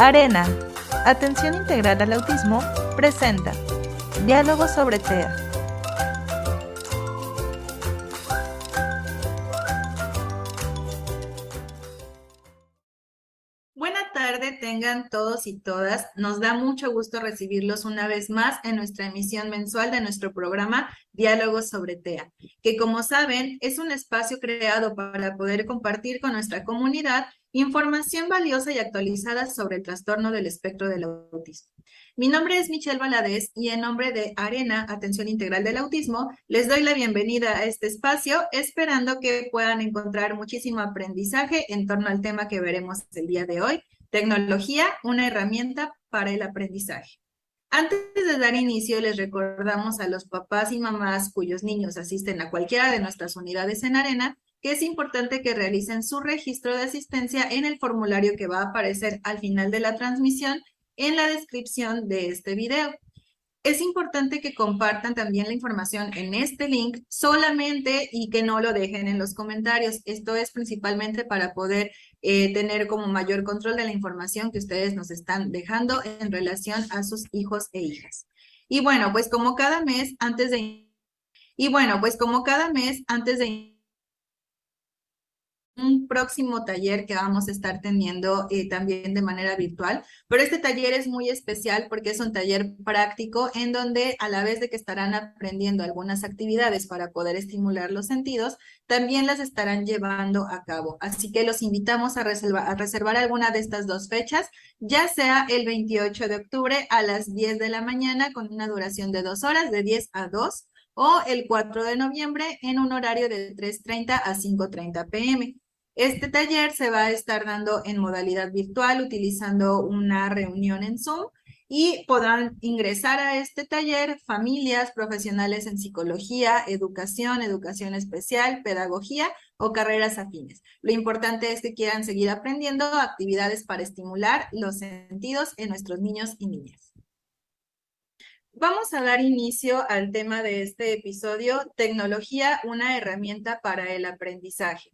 Arena, Atención Integral al Autismo, presenta Diálogo sobre TEA. Buena tarde tengan todos y todas. Nos da mucho gusto recibirlos una vez más en nuestra emisión mensual de nuestro programa Diálogos sobre TEA, que como saben es un espacio creado para poder compartir con nuestra comunidad Información valiosa y actualizada sobre el trastorno del espectro del autismo. Mi nombre es Michelle Valadez y en nombre de Arena Atención Integral del Autismo les doy la bienvenida a este espacio, esperando que puedan encontrar muchísimo aprendizaje en torno al tema que veremos el día de hoy, tecnología, una herramienta para el aprendizaje. Antes de dar inicio, les recordamos a los papás y mamás cuyos niños asisten a cualquiera de nuestras unidades en Arena que es importante que realicen su registro de asistencia en el formulario que va a aparecer al final de la transmisión en la descripción de este video. Es importante que compartan también la información en este link solamente y que no lo dejen en los comentarios. Esto es principalmente para poder eh, tener como mayor control de la información que ustedes nos están dejando en relación a sus hijos e hijas. Y bueno, pues como cada mes antes de... Y bueno, pues como cada mes antes de un próximo taller que vamos a estar teniendo eh, también de manera virtual, pero este taller es muy especial porque es un taller práctico en donde a la vez de que estarán aprendiendo algunas actividades para poder estimular los sentidos, también las estarán llevando a cabo. Así que los invitamos a a reservar alguna de estas dos fechas, ya sea el 28 de octubre a las 10 de la mañana con una duración de dos horas, de 10 a 2 o el 4 de noviembre en un horario de 3.30 a 5.30 pm. Este taller se va a estar dando en modalidad virtual utilizando una reunión en Zoom y podrán ingresar a este taller familias, profesionales en psicología, educación, educación especial, pedagogía o carreras afines. Lo importante es que quieran seguir aprendiendo actividades para estimular los sentidos en nuestros niños y niñas. Vamos a dar inicio al tema de este episodio, tecnología, una herramienta para el aprendizaje.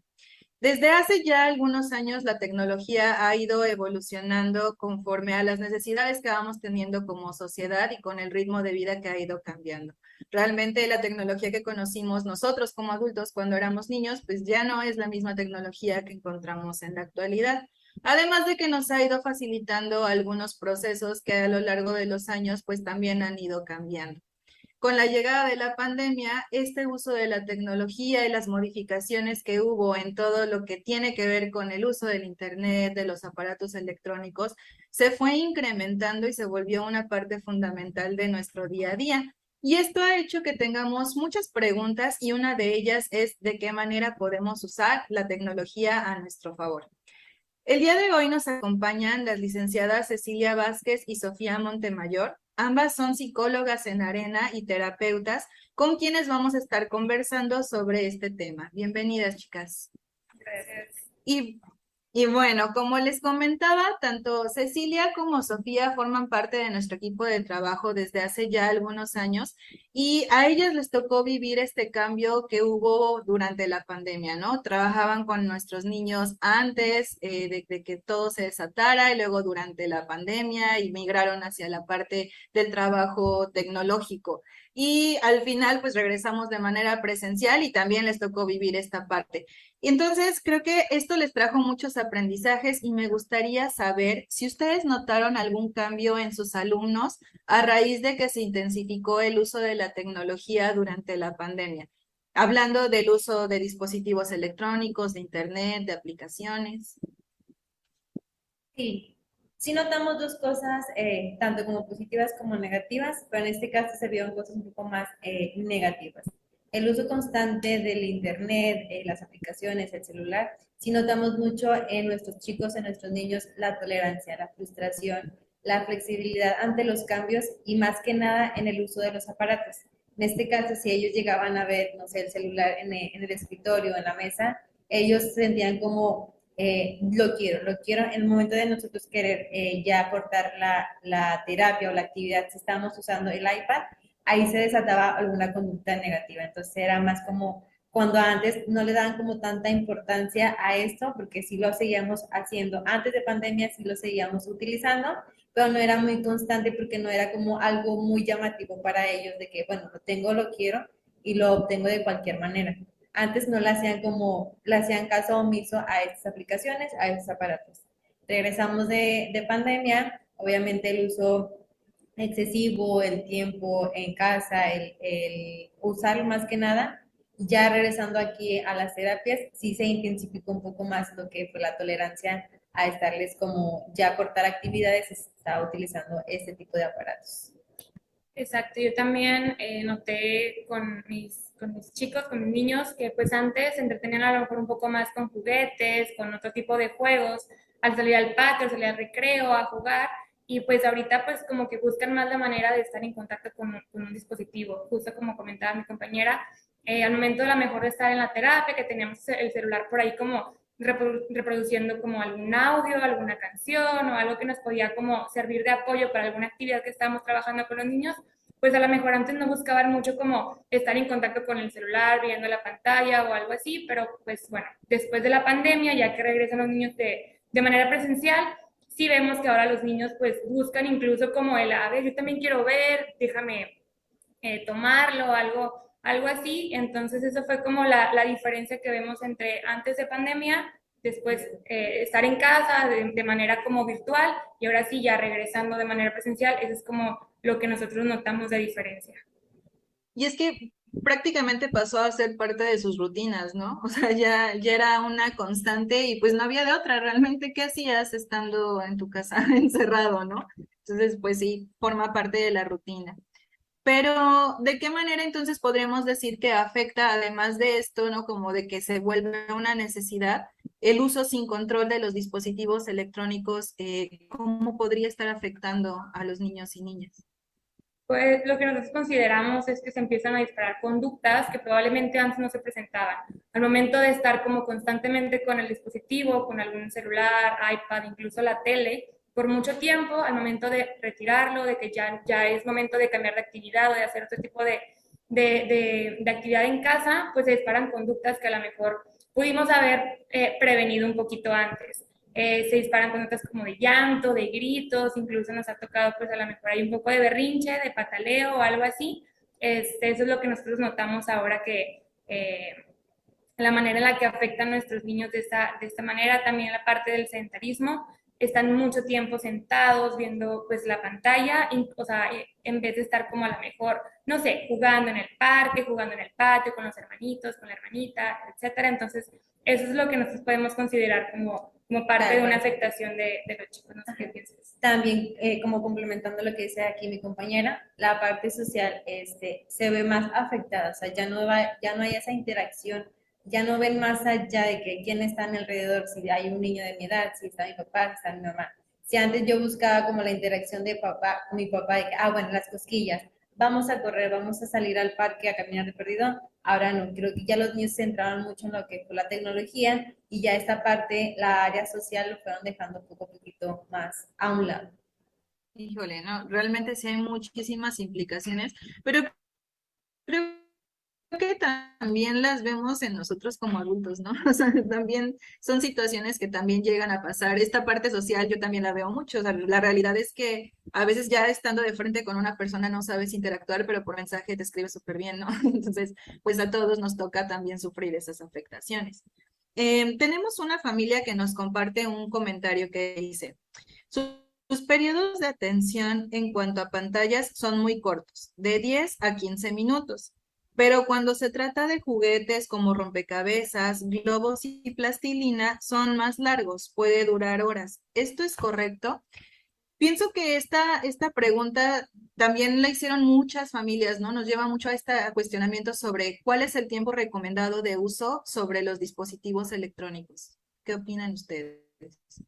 Desde hace ya algunos años la tecnología ha ido evolucionando conforme a las necesidades que vamos teniendo como sociedad y con el ritmo de vida que ha ido cambiando. Realmente la tecnología que conocimos nosotros como adultos cuando éramos niños, pues ya no es la misma tecnología que encontramos en la actualidad. Además de que nos ha ido facilitando algunos procesos que a lo largo de los años pues también han ido cambiando con la llegada de la pandemia, este uso de la tecnología y las modificaciones que hubo en todo lo que tiene que ver con el uso del Internet, de los aparatos electrónicos, se fue incrementando y se volvió una parte fundamental de nuestro día a día. Y esto ha hecho que tengamos muchas preguntas y una de ellas es de qué manera podemos usar la tecnología a nuestro favor. El día de hoy nos acompañan las licenciadas Cecilia Vázquez y Sofía Montemayor, Ambas son psicólogas en arena y terapeutas con quienes vamos a estar conversando sobre este tema. Bienvenidas, chicas. Gracias. Y y bueno, como les comentaba, tanto Cecilia como Sofía forman parte de nuestro equipo de trabajo desde hace ya algunos años y a ellas les tocó vivir este cambio que hubo durante la pandemia, ¿no? Trabajaban con nuestros niños antes eh, de, de, que todo se desatara y luego durante la pandemia y migraron hacia la parte del trabajo tecnológico y al final pues regresamos de manera presencial y también les tocó vivir esta parte. Entonces creo que esto les trajo muchos aprendizajes y me gustaría saber si ustedes notaron algún cambio en sus alumnos a raíz de que se intensificó el uso de la tecnología durante la pandemia. Hablando del uso de dispositivos electrónicos, de internet, de aplicaciones. Sí, Sí notamos dos cosas, eh, tanto como positivas como negativas, pero en este caso se vieron cosas un poco más eh, negativas. El uso constante del Internet, eh, las aplicaciones, el celular, sí notamos mucho en nuestros chicos, en nuestros niños, la tolerancia, la frustración, la flexibilidad ante los cambios y más que nada en el uso de los aparatos. En este caso, si ellos llegaban a ver, no sé, el celular en el, en el escritorio, en la mesa, ellos sentían como eh, lo quiero, lo quiero. En el momento de nosotros querer eh, ya cortar la, la, terapia o la actividad, si estábamos usando el iPad, ahí se desataba alguna conducta negativa. Entonces era más como, cuando antes no le daban como tanta importancia a esto, porque sí lo seguíamos haciendo. Antes de pandemia sí lo seguíamos utilizando, pero no era muy constante porque no era como algo muy llamativo para ellos de que, bueno, lo tengo, lo quiero y lo obtengo de cualquier manera. Antes no le hacían como, le hacían caso omiso a estas aplicaciones, a estos aparatos. Regresamos de, de pandemia, obviamente el uso excesivo, el tiempo en casa, el, el usar más que nada, ya regresando aquí a las terapias, sí se intensificó un poco más lo que fue la tolerancia a estarles como ya cortar actividades, está utilizando este tipo de aparatos. Exacto, yo también eh, noté con mis, con mis chicos, con mis niños, que pues antes se entretenían a lo mejor un poco más con juguetes, con otro tipo de juegos, al salir al patio, al salir al recreo, a jugar, y pues ahorita pues como que buscan más la manera de estar en contacto con, con un dispositivo, justo como comentaba mi compañera, eh, al momento de la mejor de estar en la terapia, que teníamos el celular por ahí como reproduciendo como algún audio, alguna canción o algo que nos podía como servir de apoyo para alguna actividad que estábamos trabajando con los niños, pues a lo mejor antes no buscaban mucho como estar en contacto con el celular, viendo la pantalla o algo así, pero pues bueno, después de la pandemia, ya que regresan los niños de, de manera presencial, sí vemos que ahora los niños pues buscan incluso como el, a ver, yo también quiero ver, déjame eh, tomarlo, algo algo así. Entonces, eso fue como la, la diferencia que vemos entre antes de pandemia, después eh, estar en casa de, de, manera como virtual y ahora sí ya regresando de manera presencial. Eso es como lo que nosotros notamos de diferencia. Y es que prácticamente pasó a ser parte de sus rutinas, ¿no? O sea, ya, ya era una constante y pues no había de otra, realmente, ¿qué hacías estando en tu casa encerrado, ¿no? Entonces, pues sí, forma parte de la rutina. Pero, ¿de qué manera entonces podríamos decir que afecta, además de esto, ¿no? Como de que se vuelve una necesidad, el uso sin control de los dispositivos electrónicos, eh, ¿cómo podría estar afectando a los niños y niñas? Pues lo que nosotros consideramos es que se empiezan a disparar conductas que probablemente antes no se presentaban. Al momento de estar como constantemente con el dispositivo, con algún celular, iPad, incluso la tele, por mucho tiempo, al momento de retirarlo, de que ya, ya es momento de cambiar de actividad o de hacer otro tipo de, de, de, actividad en casa, pues se disparan conductas que a lo mejor pudimos haber eh, prevenido un poquito antes. Eh, se disparan conductas como de llanto, de gritos, incluso nos ha tocado pues a lo mejor hay un poco de berrinche, de pataleo o algo así. Este, eso es lo que nosotros notamos ahora que eh, la manera en la que afectan nuestros niños de esta, de esta manera, también la parte del sedentarismo, están mucho tiempo sentados viendo pues la pantalla, o sea, eh, en vez de estar como a lo mejor, no sé, jugando en el parque, jugando en el patio con los hermanitos, con la hermanita, etcétera. Entonces, eso es lo que nosotros podemos considerar como, como parte de una afectación de, de, los chicos. No sé qué piensas. También, eh, como complementando lo que dice aquí mi compañera, la parte social este, se ve más afectada, o sea, ya no, va, ya no hay esa interacción ya no ven más allá de que quién está en alrededor, si hay un niño de mi edad, si está mi papá, si está mi mamá. Si antes yo buscaba como la interacción de papá mi papá, de que, ah, bueno, las cosquillas, vamos a correr, vamos a salir al parque a caminar de perdido, ahora no, creo que ya los niños se centraron mucho en lo que fue la tecnología y ya esta parte, la área social, lo fueron dejando poco a poquito más a un lado. Híjole, no, realmente sí hay muchísimas implicaciones, pero también las vemos en nosotros como adultos, ¿no? O sea, también son situaciones que también llegan a pasar. Esta parte social yo también la veo mucho. O sea, la realidad es que a veces ya estando de frente con una persona no sabes interactuar, pero por mensaje te escribe súper bien, ¿no? Entonces, pues a todos nos toca también sufrir esas afectaciones. Eh, tenemos una familia que nos comparte un comentario que dice, sus periodos de atención en cuanto a pantallas son muy cortos, de 10 a 15 minutos. Pero cuando se trata de juguetes como rompecabezas, globos y plastilina, son más largos, puede durar horas. ¿Esto es correcto? Pienso que esta, esta pregunta también la hicieron muchas familias, ¿no? Nos lleva mucho a este cuestionamiento sobre cuál es el tiempo recomendado de uso sobre los dispositivos electrónicos. ¿Qué opinan ustedes?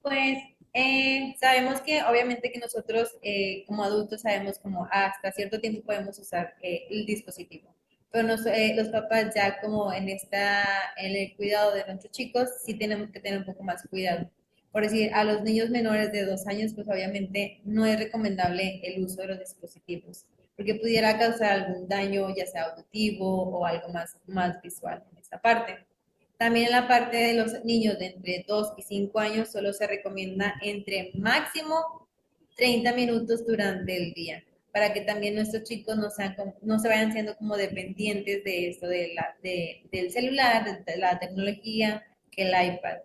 Pues eh, sabemos que obviamente que nosotros eh, como adultos sabemos como hasta cierto tiempo podemos usar eh, el dispositivo pero eh, los papás ya como en, esta, en el cuidado de nuestros chicos, sí tenemos que tener un poco más cuidado. Por decir, a los niños menores de dos años, pues obviamente no es recomendable el uso de los dispositivos. porque pudiera causar algún daño, ya sea auditivo o algo más, más visual en esta parte. También en la parte de los niños de entre 2 y 5 años solo se recomienda entre máximo 30 minutos durante el día, para que también nuestros chicos no, sean, no se vayan siendo como dependientes de esto, de la, del celular, de la tecnología, que el iPad.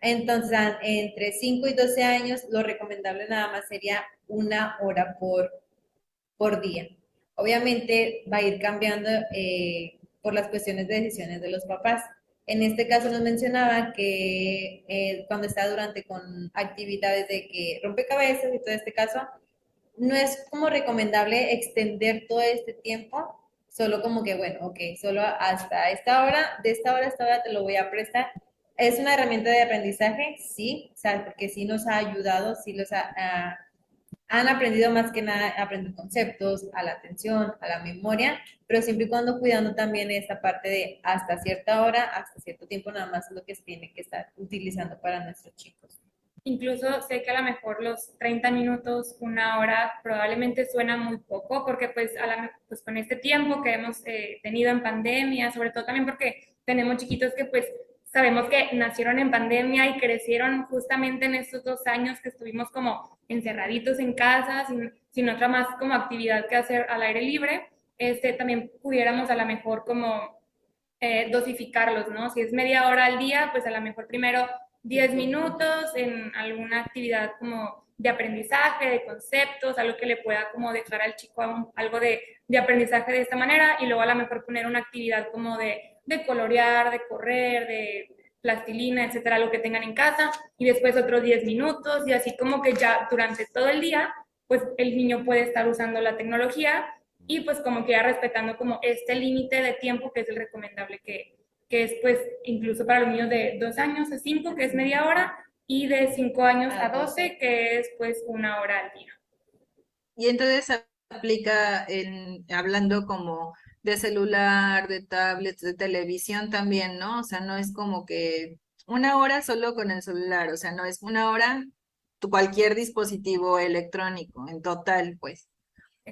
Entonces, entre 5 y 12 años, lo recomendable nada más sería una hora por, por día. Obviamente va a ir cambiando eh, por las cuestiones de decisiones de los papás. En este caso nos mencionaba que eh, cuando está durante con actividades de que rompecabezas y todo este caso, no es como recomendable extender todo este tiempo, solo como que, bueno, ok, solo hasta esta hora, de esta hora a esta hora te lo voy a prestar, ¿Es una herramienta de aprendizaje? Sí, o sea, porque sí nos ha ayudado, sí los ha, han aprendido más que nada aprender conceptos, a la atención, a la memoria, pero siempre y cuando cuidando también esta parte de hasta cierta hora, hasta cierto tiempo nada más es lo que se tiene que estar utilizando para nuestros chicos. Incluso sé que a lo mejor los 30 minutos, una hora, probablemente suena muy poco, porque pues, a la, pues con este tiempo que hemos eh, tenido en pandemia, sobre todo también porque tenemos chiquitos que pues sabemos que nacieron en pandemia y crecieron justamente en estos dos años que estuvimos como encerraditos en casa, sin, otra más como actividad que hacer al aire libre, este, también pudiéramos a lo mejor como eh, dosificarlos, ¿no? Si es media hora al día, pues a lo mejor primero 10 minutos en alguna actividad como de aprendizaje, de conceptos, algo que le pueda como dejar al chico algo de, de aprendizaje de esta manera y luego a lo mejor poner una actividad como de de colorear, de correr, de plastilina, etcétera, lo que tengan en casa, y después otros 10 minutos, y así como que ya durante todo el día, pues el niño puede estar usando la tecnología y pues como que ya respetando como este límite de tiempo que es el recomendable que, que es pues incluso para los niños de 2 años a 5, que es media hora, y de 5 años a 12, que es pues una hora al día. Y entonces aplica en, hablando como de celular, de tablets, de televisión también, ¿no? O sea, no es como que una hora solo con el celular, o sea, no es una hora cualquier dispositivo electrónico, en total, pues.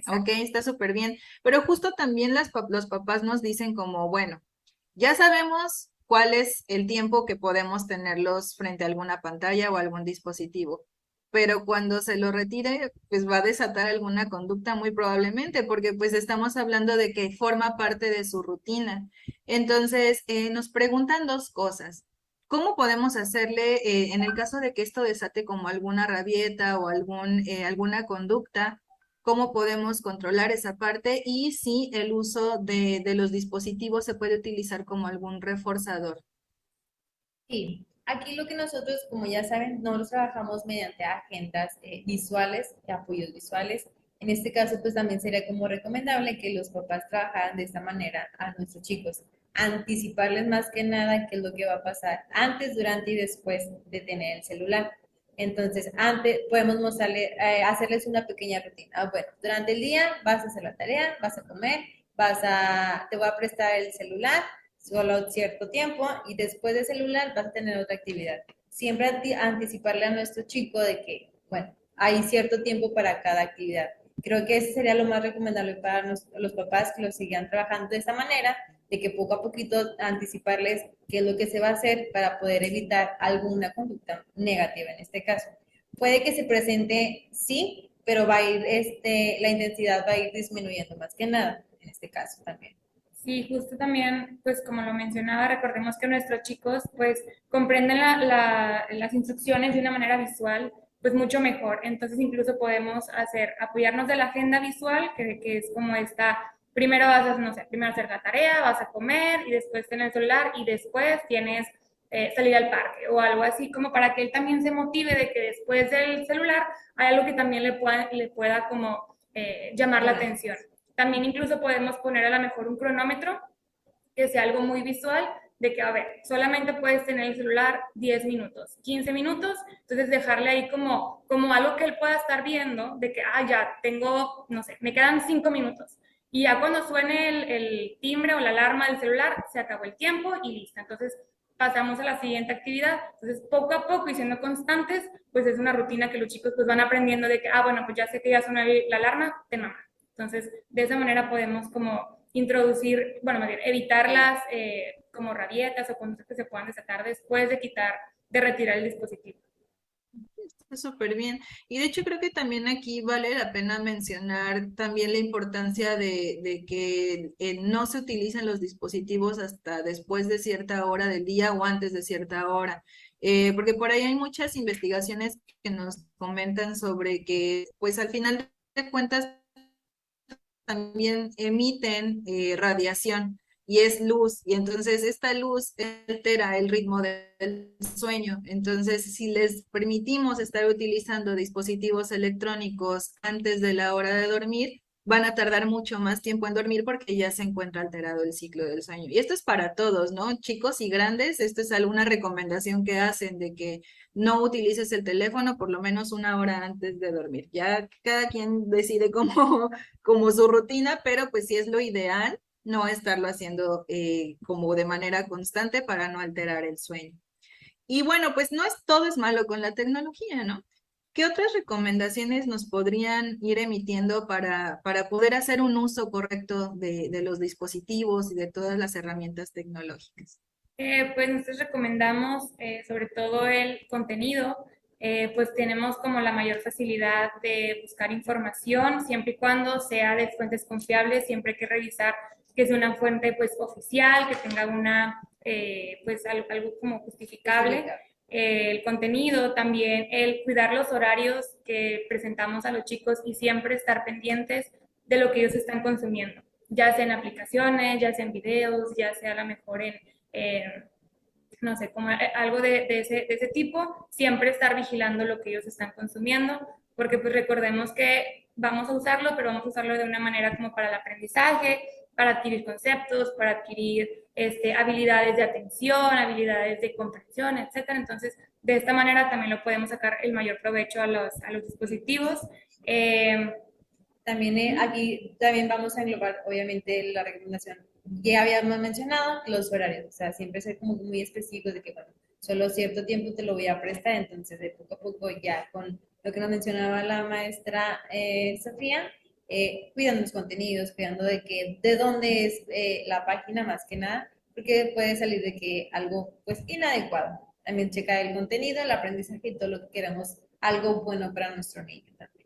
Ok, está súper bien. Pero justo también las, los papás nos dicen como, bueno, ya sabemos cuál es el tiempo que podemos tenerlos frente a alguna pantalla o algún dispositivo pero cuando se lo retire, pues va a desatar alguna conducta muy probablemente, porque pues estamos hablando de que forma parte de su rutina. Entonces, eh, nos preguntan dos cosas. ¿Cómo podemos hacerle, eh, en el caso de que esto desate como alguna rabieta o algún, eh, alguna conducta, cómo podemos controlar esa parte y si el uso de, de los dispositivos se puede utilizar como algún reforzador? Sí, Aquí lo que nosotros, como ya saben, nosotros trabajamos mediante agendas eh, visuales, apoyos visuales. En este caso, pues también sería como recomendable que los papás trabajaran de esta manera a nuestros chicos. Anticiparles más que nada qué es lo que va a pasar antes, durante y después de tener el celular. Entonces, antes podemos mostrarle, eh, hacerles una pequeña rutina. Ah, bueno, durante el día vas a hacer la tarea, vas a comer, vas a, te voy a prestar el celular, solo cierto tiempo y después de celular vas a tener otra actividad. Siempre anticiparle a nuestro chico de que, bueno, hay cierto tiempo para cada actividad. Creo que ese sería lo más recomendable para los, papás que lo sigan trabajando de esta manera, de que poco a poquito anticiparles qué es lo que se va a hacer para poder evitar alguna conducta negativa en este caso. Puede que se presente, sí, pero va a ir, este, la intensidad va a ir disminuyendo más que nada en este caso también. Sí, justo también, pues como lo mencionaba, recordemos que nuestros chicos pues comprenden las instrucciones de una manera visual pues mucho mejor. Entonces incluso podemos hacer, apoyarnos de la agenda visual, que, que es como esta, primero vas a, no sé, primero hacer la tarea, vas a comer y después tener el celular y después tienes eh, salir al parque o algo así, como para que él también se motive de que después del celular hay algo que también le pueda, le pueda como eh, llamar la atención. También incluso podemos poner a lo mejor un cronómetro que sea algo muy visual de que, a ver, solamente puedes tener el celular 10 minutos, 15 minutos, entonces dejarle ahí como, como algo que él pueda estar viendo, de que, ah, ya tengo, no sé, me quedan 5 minutos. Y ya cuando suene el, timbre o la alarma del celular, se acabó el tiempo y listo. Entonces pasamos a la siguiente actividad. Entonces, poco a poco y siendo constantes, pues es una rutina que los chicos pues van aprendiendo de que, ah, bueno, pues ya sé que ya suena la alarma, de mamá. Entonces, de esa manera podemos como introducir, bueno, más bien, evitar las eh, como rabietas o conductas que se puedan desatar después de quitar, de retirar el dispositivo. Está súper bien. Y de hecho creo que también aquí vale la pena mencionar también la importancia de, que eh, no se utilicen los dispositivos hasta después de cierta hora del día o antes de cierta hora. Eh, porque por ahí hay muchas investigaciones que nos comentan sobre que, pues al final de cuentas, también emiten eh, radiación y es luz, y entonces esta luz altera el ritmo del sueño. Entonces, si les permitimos estar utilizando dispositivos electrónicos antes de la hora de dormir, van a tardar mucho más tiempo en dormir porque ya se encuentra alterado el ciclo del sueño. Y esto es para todos, ¿no? Chicos y grandes, esto es alguna recomendación que hacen de que no utilices el teléfono por lo menos una hora antes de dormir. Ya cada quien decide cómo, como su rutina, pero pues sí es lo ideal no estarlo haciendo eh, como de manera constante para no alterar el sueño. Y bueno, pues no es todo es malo con la tecnología, ¿no? ¿Qué otras recomendaciones nos podrían ir emitiendo para, para poder hacer un uso correcto de, los dispositivos y de todas las herramientas tecnológicas? Eh, pues nosotros recomendamos eh, sobre todo el contenido, eh, pues tenemos como la mayor facilidad de buscar información siempre y cuando sea de fuentes confiables, siempre hay que revisar que sea una fuente pues oficial, que tenga una, pues algo, algo como justificable el contenido, también el cuidar los horarios que presentamos a los chicos y siempre estar pendientes de lo que ellos están consumiendo, ya sea en aplicaciones, ya sea en videos, ya sea a lo mejor en, no sé, como algo de, ese, de, ese, tipo, siempre estar vigilando lo que ellos están consumiendo, porque pues recordemos que vamos a usarlo, pero vamos a usarlo de una manera como para el aprendizaje, para adquirir conceptos, para adquirir este, habilidades de atención, habilidades de comprensión, etc. Entonces, de esta manera también lo podemos sacar el mayor provecho a los, a los dispositivos. Eh, también eh, aquí también vamos a englobar, obviamente, la recomendación. Ya habíamos mencionado los horarios, o sea, siempre ser como muy específicos de que, bueno, solo cierto tiempo te lo voy a prestar, entonces de poco a poco ya con lo que nos mencionaba la maestra eh, Sofía, eh, cuidando los contenidos, cuidando de que de dónde es eh, la página más que nada, porque puede salir de que algo pues inadecuado. También checar el contenido, el aprendizaje y todo lo que queramos, algo bueno para nuestro niño también.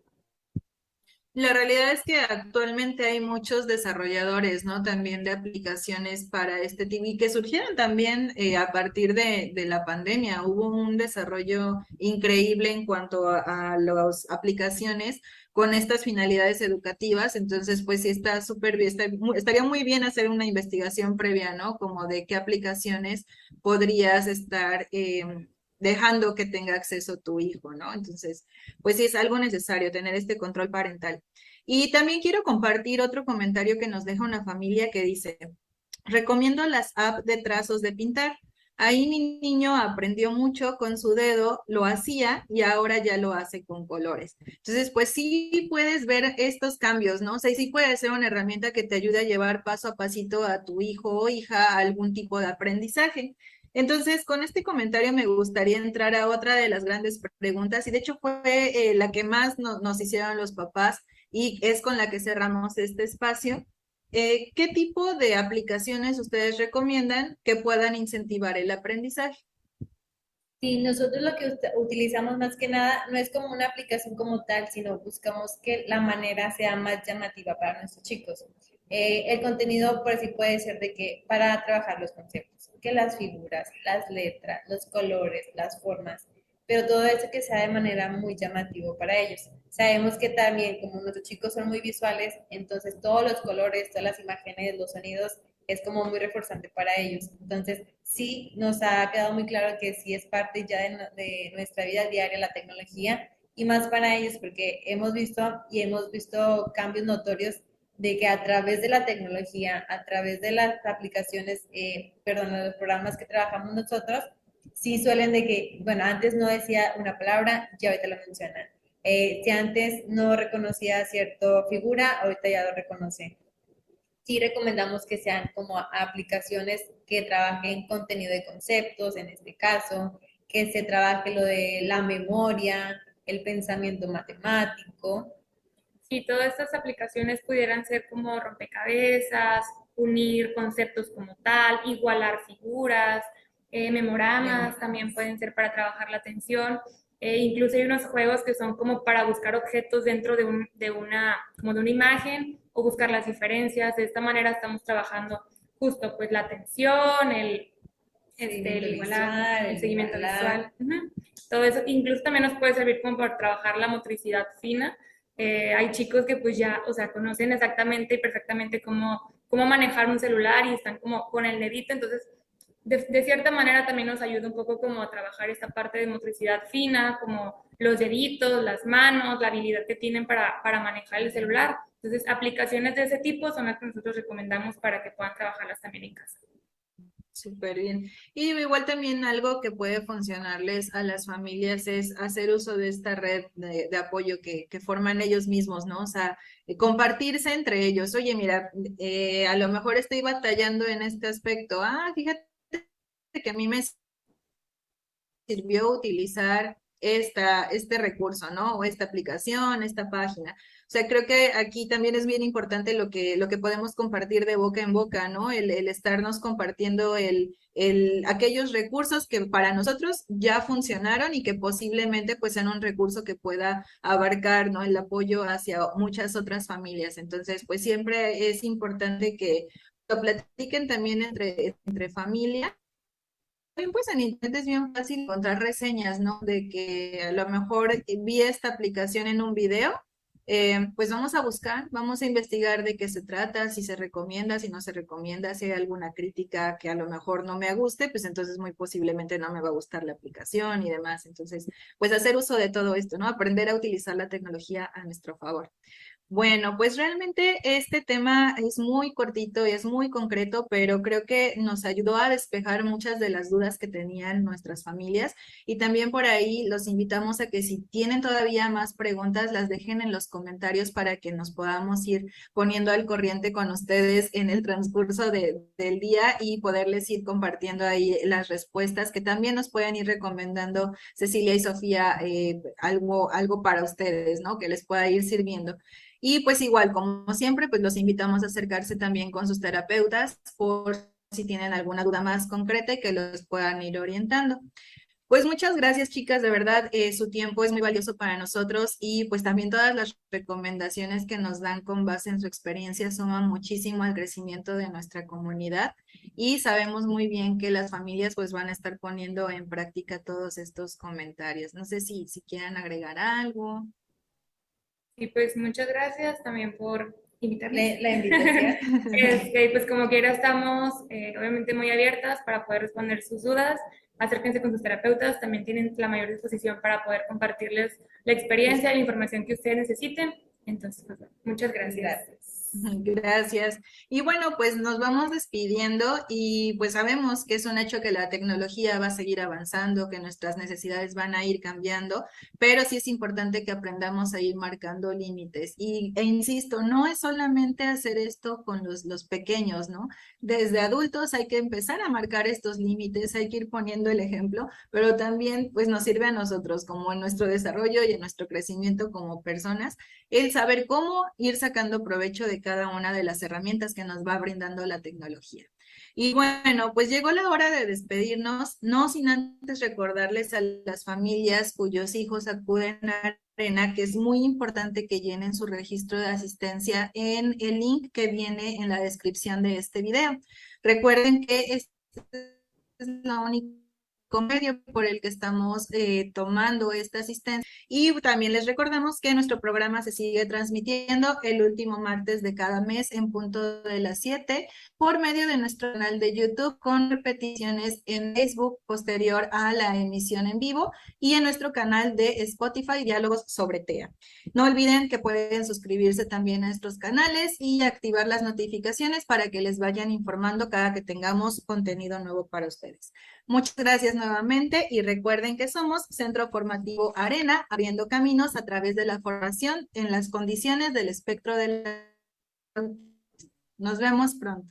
La realidad es que actualmente hay muchos desarrolladores, ¿no? También de aplicaciones para este tipo y que surgieron también eh, a partir de, la pandemia. Hubo un desarrollo increíble en cuanto a, a las aplicaciones con estas finalidades educativas. Entonces, pues sí está súper bien, estaría muy bien hacer una investigación previa, ¿no? Como de qué aplicaciones podrías estar em, dejando que tenga acceso tu hijo, ¿no? Entonces, pues sí es algo necesario tener este control parental. Y también quiero compartir otro comentario que nos deja una familia que dice, recomiendo las apps de trazos de pintar. Ahí mi niño aprendió mucho con su dedo, lo hacía y ahora ya lo hace con colores. Entonces, pues sí puedes ver estos cambios, ¿no? O sea, sí puede ser una herramienta que te ayude a llevar paso a pasito a tu hijo o hija a algún tipo de aprendizaje. Entonces, con este comentario me gustaría entrar a otra de las grandes preguntas y de hecho fue eh, la que más nos hicieron los papás y es con la que cerramos este espacio. Eh, ¿Qué tipo de aplicaciones ustedes recomiendan que puedan incentivar el aprendizaje? Sí, nosotros lo que utilizamos más que nada no es como una aplicación como tal, sino buscamos que la manera sea más llamativa para nuestros chicos. Eh, el contenido, por así puede ser de que para trabajar los conceptos, que las figuras, las letras, los colores, las formas, pero todo eso que sea de manera muy llamativo para ellos. Sabemos que también, como nuestros chicos son muy visuales, entonces todos los colores, todas las imágenes, los sonidos, es como muy reforzante para ellos. Entonces, sí nos ha quedado muy claro que sí es parte ya de, de nuestra vida diaria la tecnología y más para ellos porque hemos visto y hemos visto cambios notorios de que a través de la tecnología, a través de las aplicaciones, eh, perdón, los programas que trabajamos nosotros, sí suelen de que, bueno, antes no decía una palabra, ya ahorita lo mencionan. Eh, si antes no reconocía cierta figura, ahorita ya lo reconoce. Sí recomendamos que sean como aplicaciones que trabajen contenido de conceptos, en este caso, que se trabaje lo de la memoria, el pensamiento matemático. Y todas estas aplicaciones pudieran ser como rompecabezas, unir conceptos como tal, igualar figuras, eh, memoramas también pueden ser para trabajar la atención. Eh, incluso hay unos juegos que son como para buscar objetos dentro de, un, de, una, como de una imagen o buscar las diferencias. De esta manera estamos trabajando justo pues la atención, el, este, el, igualar, el seguimiento visual. Todo eso, incluso también nos puede servir como para trabajar la motricidad fina. Eh, hay chicos que pues ya, o sea, conocen exactamente y perfectamente cómo, cómo manejar un celular y están como con el dedito, entonces de, cierta manera también nos ayuda un poco como a trabajar esta parte de motricidad fina, como los deditos, las manos, la habilidad que tienen para, para manejar el celular. Entonces, aplicaciones de ese tipo son las que nosotros recomendamos para que puedan trabajarlas también en casa. Súper bien. Y igual también algo que puede funcionarles a las familias es hacer uso de esta red de, apoyo que, que, forman ellos mismos, ¿no? O sea, eh, compartirse entre ellos. Oye, mira, eh, a lo mejor estoy batallando en este aspecto. Ah, fíjate que a mí me sirvió utilizar esta, este recurso, ¿no? O esta aplicación, esta página. O sea, creo que aquí también es bien importante lo que, lo que podemos compartir de boca en boca, ¿no? El, el estarnos compartiendo el, el, aquellos recursos que para nosotros ya funcionaron y que posiblemente pues sean un recurso que pueda abarcar, ¿no? El apoyo hacia muchas otras familias. Entonces, pues siempre es importante que lo platiquen también entre, entre familia también pues en internet es bien fácil encontrar reseñas, ¿no? De que a lo mejor vi esta aplicación en un video, eh, pues vamos a buscar, vamos a investigar de qué se trata, si se recomienda, si no se recomienda, si hay alguna crítica que a lo mejor no me guste, pues entonces muy posiblemente no me va a gustar la aplicación y demás. Entonces, pues hacer uso de todo esto, ¿no? Aprender a utilizar la tecnología a nuestro favor. Bueno, pues realmente este tema es muy cortito y es muy concreto, pero creo que nos ayudó a despejar muchas de las dudas que tenían nuestras familias y también por ahí los invitamos a que si tienen todavía más preguntas, las dejen en los comentarios para que nos podamos ir poniendo al corriente con ustedes en el transcurso del día y poderles ir compartiendo ahí las respuestas que también nos pueden ir recomendando Cecilia y Sofía eh, algo, algo para ustedes, ¿no? Que les pueda ir sirviendo. Y pues igual, como siempre, pues los invitamos a acercarse también con sus terapeutas por si tienen alguna duda más concreta y que los puedan ir orientando. Pues muchas gracias, chicas, de verdad, eh, su tiempo es muy valioso para nosotros y pues también todas las recomendaciones que nos dan con base en su experiencia suman muchísimo al crecimiento de nuestra comunidad y sabemos muy bien que las familias pues van a estar poniendo en práctica todos estos comentarios. No sé si, si quieran agregar algo. Y pues muchas gracias también por invitarme. La, invitación. este, pues como quiera estamos eh, obviamente muy abiertas para poder responder sus dudas. Acérquense con sus terapeutas, también tienen la mayor disposición para poder compartirles la experiencia y la información que ustedes necesiten. Entonces, pues, muchas gracias. Gracias. Y bueno, pues nos vamos despidiendo y pues sabemos que es un hecho que la tecnología va a seguir avanzando, que nuestras necesidades van a ir cambiando, pero sí es importante que aprendamos a ir marcando límites. Y, e insisto, no es solamente hacer esto con los, los pequeños, ¿no? Desde adultos hay que empezar a marcar estos límites, hay que ir poniendo el ejemplo, pero también pues nos sirve a nosotros como en nuestro desarrollo y en nuestro crecimiento como personas, el saber cómo ir sacando provecho de cada una de las herramientas que nos va brindando la tecnología. Y bueno, pues llegó la hora de despedirnos, no sin antes recordarles a las familias cuyos hijos acuden a Arena que es muy importante que llenen su registro de asistencia en el link que viene en la descripción de este video. Recuerden que esta es la única medio por el que estamos eh, tomando esta asistencia. Y también les recordamos que nuestro programa se sigue transmitiendo el último martes de cada mes en punto de las 7 por medio de nuestro canal de YouTube con repeticiones en Facebook posterior a la emisión en vivo y en nuestro canal de Spotify Diálogos sobre TEA. No olviden que pueden suscribirse también a estos canales y activar las notificaciones para que les vayan informando cada que tengamos contenido nuevo para ustedes. Muchas gracias nuevamente y recuerden que somos Centro Formativo Arena, abriendo caminos a través de la formación en las condiciones del espectro de la... Nos vemos pronto.